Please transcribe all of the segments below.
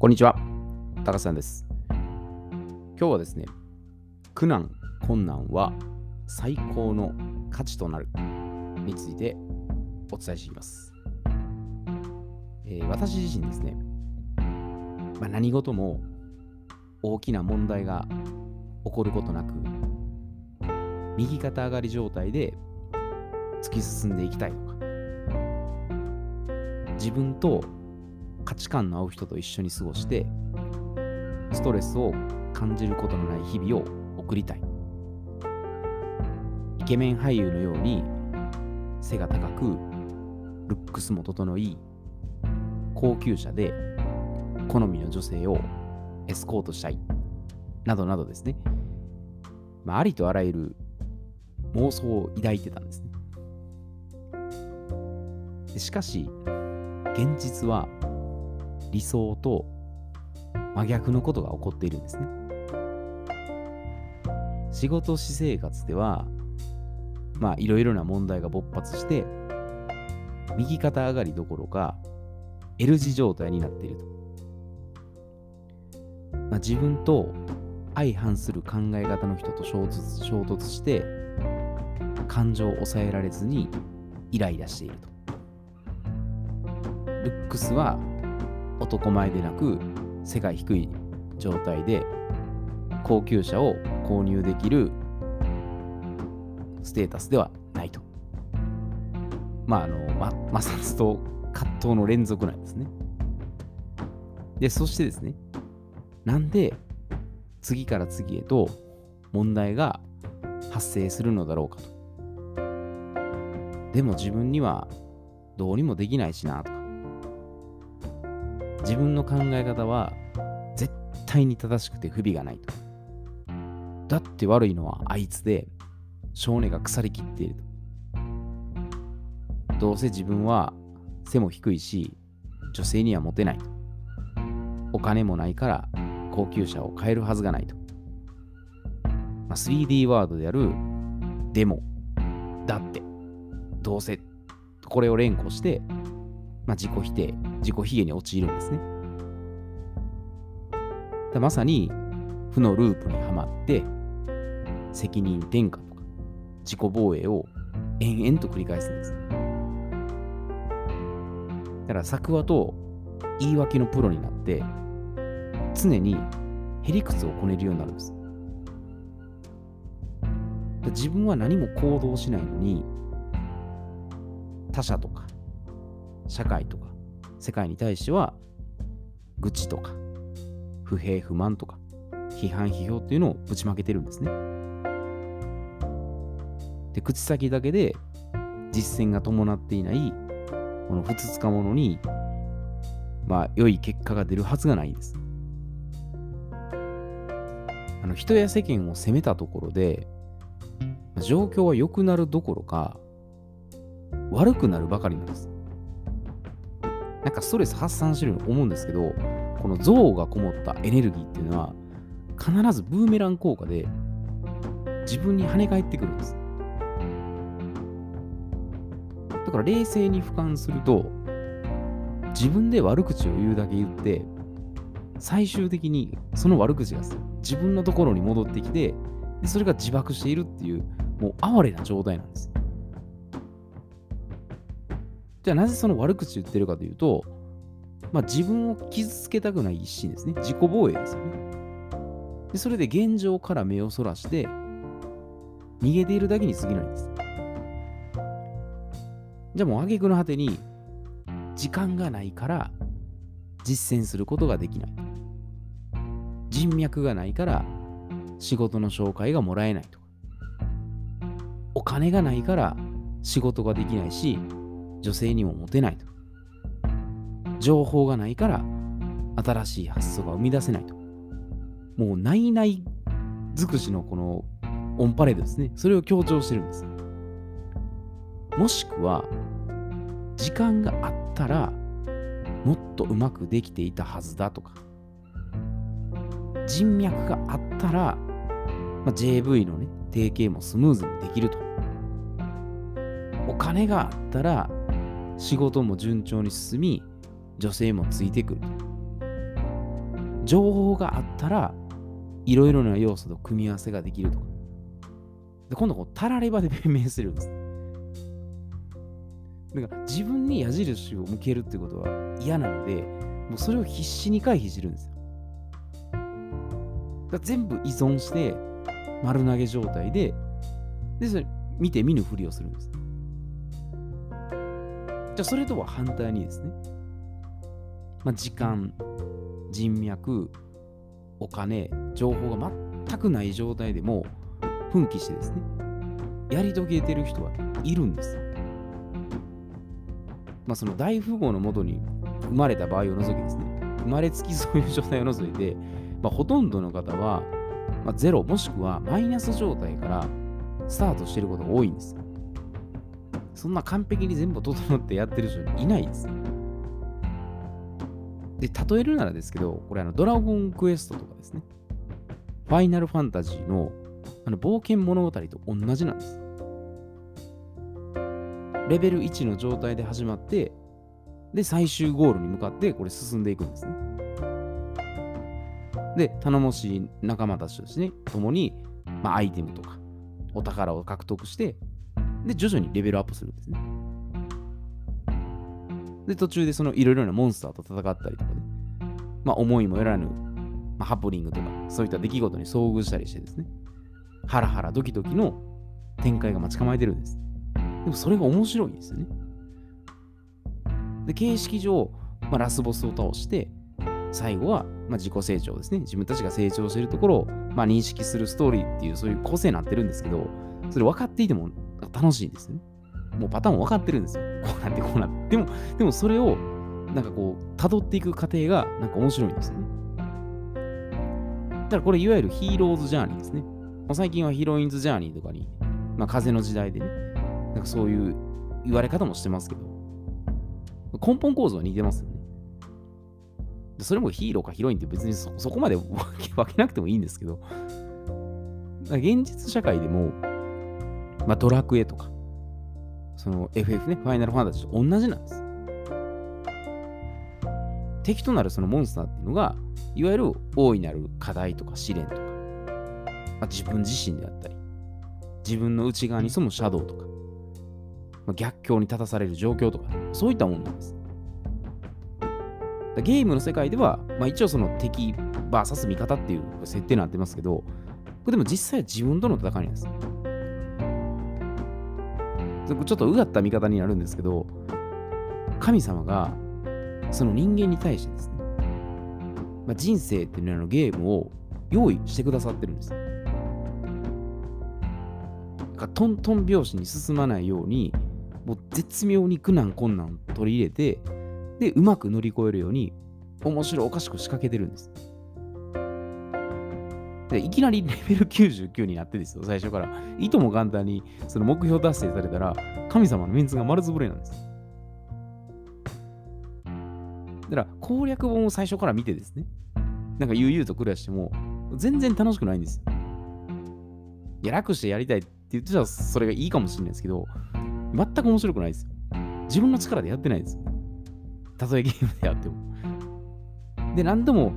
こんにちは、高さんです。今日はですね、苦難、困難は最高の価値となるについてお伝えしていきます。えー私自身ですね、まあ、何事も大きな問題が起こることなく、右肩上がり状態で突き進んでいきたいとか、自分と価値観の合う人と一緒に過ごして、ストレスを感じることのない日々を送りたい。イケメン俳優のように背が高く、ルックスも整い、高級車で好みの女性をエスコートしたい。などなどですね。まあ、ありとあらゆる妄想を抱いてたんですね。でしかし、現実は理想と真逆のことが起こっているんですね。仕事私生活では、まあいろいろな問題が勃発して、右肩上がりどころか L 字状態になっていると。まあ、自分と相反する考え方の人と衝突衝突して、感情を抑えられずにイライラしていると。ルックスは男前でなく背が低い状態で高級車を購入できるステータスではないと。まあ、あの、ま、摩擦と葛藤の連続なんですね。で、そしてですね、なんで次から次へと問題が発生するのだろうかと。でも自分にはどうにもできないしなとか。自分の考え方は絶対に正しくて不備がないと。だって悪いのはあいつで、少年が腐りきっていると。どうせ自分は背も低いし、女性にはモテないと。お金もないから高級車を買えるはずがないと。まあ、3D ワードである、でも、だって、どうせ、これを連呼して、まあ、自己否定、自己卑下に陥るんですね。だまさに負のループにはまって責任転嫁とか自己防衛を延々と繰り返すんです。だから作話と言い訳のプロになって常にへりくつをこねるようになるんです。自分は何も行動しないのに他者とか社会とか世界に対しては愚痴とか不平不満とか批判批評っていうのをぶちまけてるんですね。で口先だけで実践が伴っていないこのふつつか者にまあ良い結果が出るはずがないんです。あの人や世間を責めたところで状況は良くなるどころか悪くなるばかりなんです。なんかストレス発散してるように思うんですけど、この憎悪がこもったエネルギーっていうのは、必ずブーメラン効果で自分に跳ね返ってくるんです。だから冷静に俯瞰すると、自分で悪口を言うだけ言って、最終的にその悪口が自分のところに戻ってきて、でそれが自爆しているっていう、もう哀れな状態なんです。じゃあなぜその悪口言ってるかというと、まあ、自分を傷つけたくない一心ですね。自己防衛ですよね。でそれで現状から目をそらして、逃げているだけに過ぎないんです。じゃあもう挙句の果てに、時間がないから実践することができない。人脈がないから仕事の紹介がもらえないとか。お金がないから仕事ができないし、女性にもモテないと。情報がないから新しい発想が生み出せないと。もうないない尽くしのこのオンパレードですね。それを強調してるんです。もしくは、時間があったらもっとうまくできていたはずだとか、人脈があったら、まあ、JV のね、提携もスムーズにできると。お金があったら仕事も順調に進み、女性もついてくる。情報があったら、いろいろな要素と組み合わせができるとか。で今度こう、たらればで弁明するんです。だから自分に矢印を向けるってことは嫌なので、もうそれを必死に回避してるんですよ。だ全部依存して丸投げ状態で、で、それ見て見ぬふりをするんです。じゃあそれとは反対にですね、まあ、時間、人脈、お金、情報が全くない状態でも奮起してですね、やり遂げてる人はいるんです。まあ、その大富豪のもとに生まれた場合を除きですね、生まれつきそういう状態を除いて、まあ、ほとんどの方は、まあ、ゼロもしくはマイナス状態からスタートしてることが多いんです。そんな完璧に全部整ってやってる人いないです。で、例えるならですけど、これあのドラゴンクエストとかですね、ファイナルファンタジーのあの冒険物語と同じなんです。レベル1の状態で始まって、で、最終ゴールに向かってこれ進んでいくんですね。で、頼もしい仲間たちとしてね、共に、まあ、アイテムとか、お宝を獲得して、で、徐々にレベルアップするんですね。で、途中でそのいろいろなモンスターと戦ったりとかね、まあ、思いもよらぬ、まあ、ハプニングとか、そういった出来事に遭遇したりしてですね、ハラハラドキドキの展開が待ち構えてるんです。でもそれが面白いんですよね。で、形式上、まあ、ラスボスを倒して、最後は、まあ、自己成長ですね。自分たちが成長しているところを、まあ、認識するストーリーっていう、そういう個性になってるんですけど、それ分かっていても楽しいんですよね。もうパターンも分かってるんですよ。こうなってこうなって。でも、でもそれを、なんかこう、辿っていく過程が、なんか面白いんですよね。だからこれ、いわゆるヒーローズジャーニーですね。最近はヒロインズジャーニーとかに、まあ、風の時代でね、なんかそういう言われ方もしてますけど、根本構造は似てますよね。それもヒーローかヒロインって別にそこまで分けなくてもいいんですけど、現実社会でも、まあ、ドラクエとか、その FF ね、ファイナルファンタジーと同じなんです。敵となるそのモンスターっていうのが、いわゆる大いなる課題とか試練とか、まあ、自分自身であったり、自分の内側に潜むシャドウとか、まあ、逆境に立たされる状況とか、そういったもんなんです。ゲームの世界では、まあ、一応その敵 VS 味方っていう設定になってますけど、これでも実際は自分との戦いなんです。ちょっとうがった見方になるんですけど、神様がその人間に対してですね、まあ、人生っていうののゲームを用意してくださってるんです。かトントン拍子に進まないように、もう絶妙に苦難困難を取り入れて、で、うまく乗り越えるように、面白おかしく仕掛けてるんです。でいきなりレベル99になってですよ、最初から。いとも簡単にその目標達成されたら、神様のメンツが丸つぶれなんです。だから攻略本を最初から見てですね、なんか悠々と暮らしても、全然楽しくないんですよ。いや、楽してやりたいって言ってたらそれがいいかもしれないですけど、全く面白くないですよ。自分の力でやってないですよ。たとえゲームでやっても。で、何度も、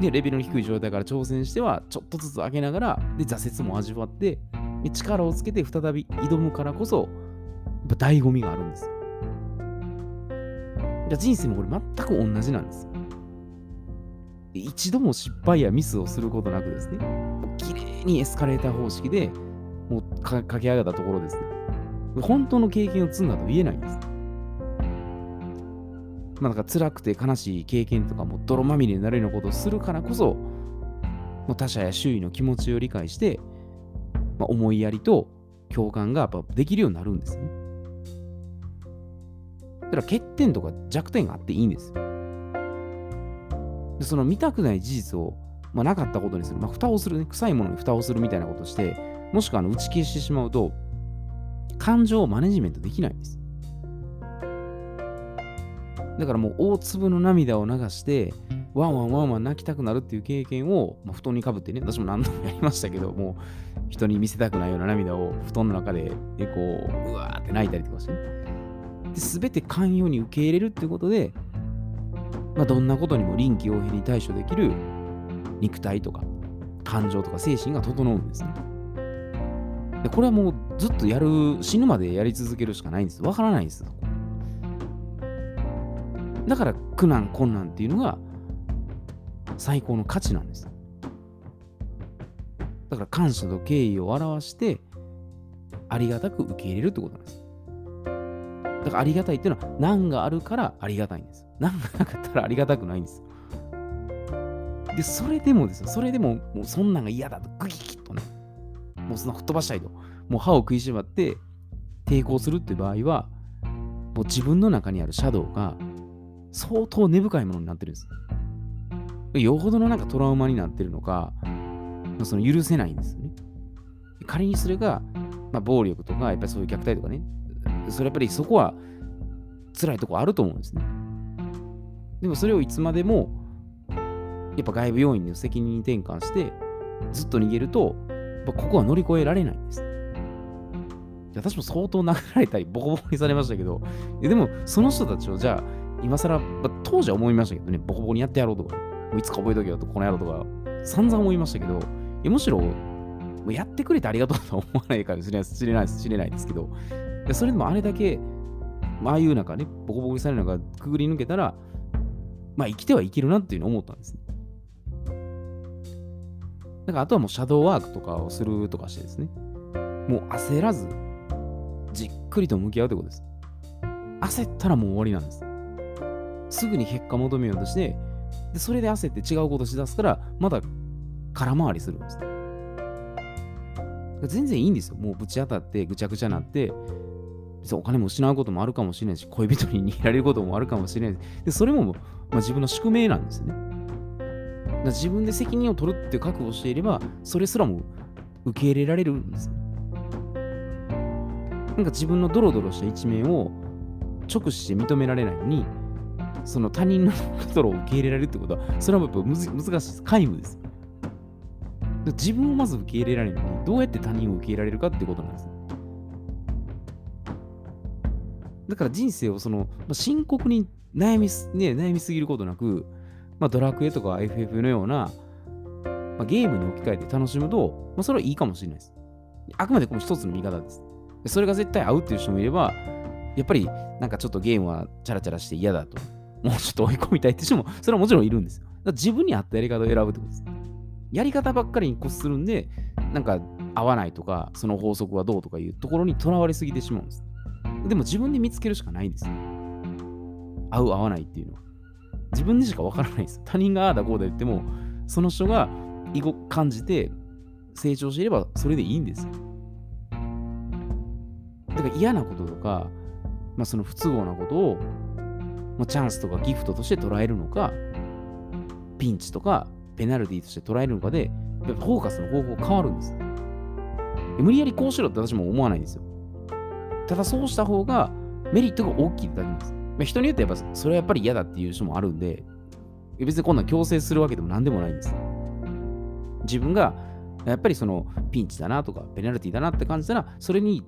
ね、レベルの低い状態から挑戦しては、ちょっとずつ上げながら、で、挫折も味わって、で力をつけて再び挑むからこそ、やっぱ醍醐味があるんですよ。じゃ人生もこれ全く同じなんです。一度も失敗やミスをすることなくですね、綺麗にエスカレーター方式でもう駆け上がったところですね。本当の経験を積んだと言えないんです。まあ、なんか辛くて悲しい経験とかも泥まみれになるようなことをするからこそ、もう他者や周囲の気持ちを理解して、まあ、思いやりと共感がやっぱできるようになるんですね。だから欠点とか弱点があっていいんです。でその見たくない事実を、まあ、なかったことにする、まあ、蓋をするね、臭いものに蓋をするみたいなことをして、もしくはあの打ち消してしまうと、感情をマネジメントできないんです。だからもう大粒の涙を流して、ワンワンワンワン泣きたくなるっていう経験を、まあ、布団にかぶってね、私も何度もやりましたけど、もう人に見せたくないような涙を布団の中で、でこう、うわーって泣いたりとかしてね。で、全て寛容に受け入れるっていうことで、まあ、どんなことにも臨機応変に対処できる肉体とか感情とか精神が整うんですね。でこれはもうずっとやる、死ぬまでやり続けるしかないんです。わからないんです。だから苦難困難っていうのが最高の価値なんです。だから感謝と敬意を表してありがたく受け入れるってことなんです。だからありがたいっていうのは難があるからありがたいんです。難がなかったらありがたくないんです。で、それでもですよ、それでももうそんなんが嫌だとグキキッとね、もうそんな吹っ飛ばしたいと、もう歯を食いしばって抵抗するって場合は、もう自分の中にあるシャドウが相当根深いものになってるんです。よほどのなんかトラウマになってるのか、その許せないんですよね。仮にそれが、まあ、暴力とか、やっぱりそういう虐待とかね、それやっぱりそこは辛いとこあると思うんですね。でもそれをいつまでも、やっぱ外部要因の責任転換して、ずっと逃げると、ここは乗り越えられないんです。私も相当殴られたり、ボコボコにされましたけど、でもその人たちをじゃあ、今更、まあ、当時は思いましたけどね、ボコボコにやってやろうとか、もういつか覚えとけよと、この野郎とか、散々思いましたけど、むしろ、やってくれてありがとうとは思わないかもしれないです知れないです知れないですけど、それでもあれだけ、まああいう中ね、ボコボコにされるのがくぐり抜けたら、まあ生きてはいけるなっていうのを思ったんですね。だからあとはもうシャドーワークとかをするとかしてですね、もう焦らず、じっくりと向き合うということです。焦ったらもう終わりなんです。すぐに結果求めようとして、でそれで焦って違うことしだすから、まだ空回りするんです。全然いいんですよ。もうぶち当たってぐちゃぐちゃになって、お金も失うこともあるかもしれないし、恋人に逃げられることもあるかもしれない。で、それも、まあ、自分の宿命なんですね。自分で責任を取るって覚悟していれば、それすらも受け入れられるんです。なんか自分のドロドロした一面を直視して認められないのに、その他人のドロを受け入れられるってことは、それはやっぱむず難しいです。皆無です。自分をまず受け入れられるのに、どうやって他人を受け入れられるかってことなんです。だから人生をその、まあ、深刻に悩みす、ね、悩みすぎることなく、まあ、ドラクエとか FF のような、まあ、ゲームに置き換えて楽しむと、まあ、それはいいかもしれないです。あくまでこの一つの見方です。それが絶対合うっていう人もいれば、やっぱりなんかちょっとゲームはチャラチャラして嫌だと、もうちょっと追い込みたいって人も、それはもちろんいるんですよ。だから自分に合ったやり方を選ぶってことです。やり方ばっかりに固執するんで、なんか合わないとか、その法則はどうとかいうところにとらわれすぎてしまうんです。でも自分で見つけるしかないんですよ。合う合わないっていうのは。自分でしかわからないんですよ。他人がああだこうだ言っても、その人が囲碁感じて成長していればそれでいいんですよ。だから嫌なこととか、まあ、その不都合なことを、まあ、チャンスとかギフトとして捉えるのか、ピンチとかペナルティとして捉えるのかで、やっぱフォーカスの方法変わるんです。無理やりこうしろって私も思わないんですよ。ただそうした方がメリットが大きいだけなんです。まあ、人によってやっぱそれはやっぱり嫌だっていう人もあるんで、別にこんな強制するわけでも何でもないんです。自分がやっぱりそのピンチだなとかペナルティだなって感じたら、それに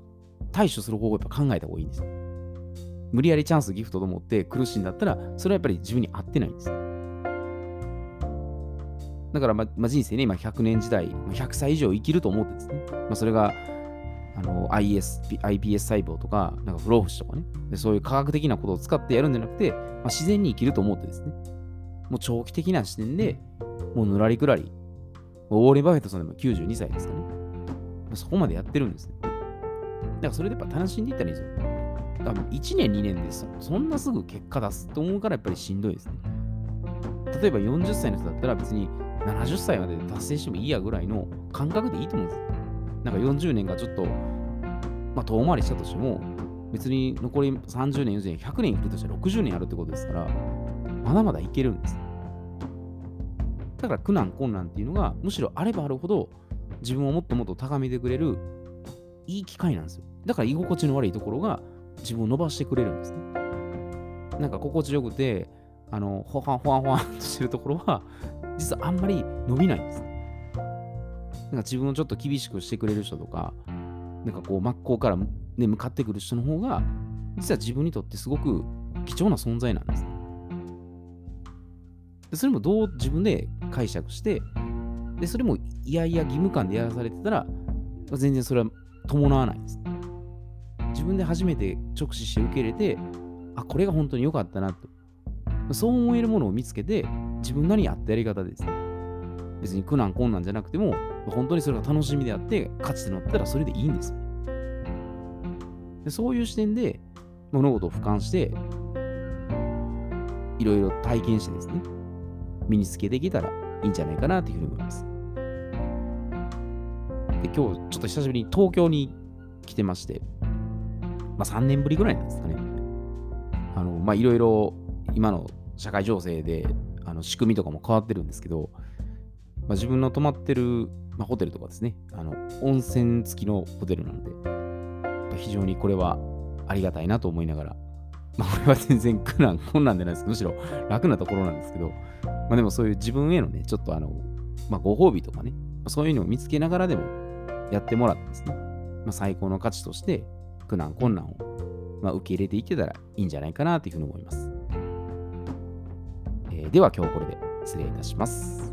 対処する方法をやっぱ考えた方がいいんです。無理やりチャンスギフトと思って苦しいんだったら、それはやっぱり自分に合ってないんです。だから、ままあ、人生ね、今100年時代、100歳以上生きると思ってですね、まあ、それがあの IS iPS 細胞とか、なんか不老不死とかねで、そういう科学的なことを使ってやるんじゃなくて、まあ、自然に生きると思ってですね、もう長期的な視点で、もうぬらりくらり、ウォーレン・バフェットさんでも92歳ですかね、まそこまでやってるんですね。だからそれでやっぱ楽しんでいったらいいですよ。だから1年、2年ですそんなすぐ結果出すと思うからやっぱりしんどいですね。例えば40歳の人だったら別に70歳まで達成してもいいやぐらいの感覚でいいと思うんですよ。なんか40年がちょっと、まあ、遠回りしたとしても、別に残り30年、40年、100年いくとしたら60年あるってことですから、まだまだいけるんです。だから苦難困難っていうのが、むしろあればあるほど、自分をもっともっと高めてくれるいい機会なんですよ。だから居心地の悪いところが自分を伸ばしてくれるんですね。なんか心地よくて、あの、ほわんほわんほわん としてるところは、実はあんまり伸びないんです。ねなんか自分をちょっと厳しくしてくれる人とか、なんかこう真っ向から、ね、向かってくる人の方が、実は自分にとってすごく貴重な存在なんです。ねでそれもどう自分で解釈して、で、それもいやいや義務感でやらされてたら、全然それは伴わないんです。自分で初めて直視して受け入れて、あ、これが本当に良かったなと。そう思えるものを見つけて、自分なりに合ったやり方ですね。別に苦難困難じゃなくても、本当にそれが楽しみであって、価値となったらそれでいいんです。でそういう視点で物事を俯瞰して、いろいろ体験してですね、身につけていけたらいいんじゃないかなというふうに思います。で今日ちょっと久しぶりに東京に来てまして、まあ3年ぶりぐらいなんですかね。あの、まあいろいろ今の社会情勢であの仕組みとかも変わってるんですけど、まあ、自分の泊まってる、まあ、ホテルとかですね、あの温泉付きのホテルなので、非常にこれはありがたいなと思いながら、まあ、これは全然 苦難、困難でないですけど、むしろ楽なところなんですけど、まあ、でもそういう自分へのね、ちょっとあの、まあ、ご褒美とかね、そういうのを見つけながらでもやってもらってですね、まあ、最高の価値として苦難、困難を、まあ、受け入れていけたらいいんじゃないかなというふうに思います。えーでは今日はこれで失礼いたします。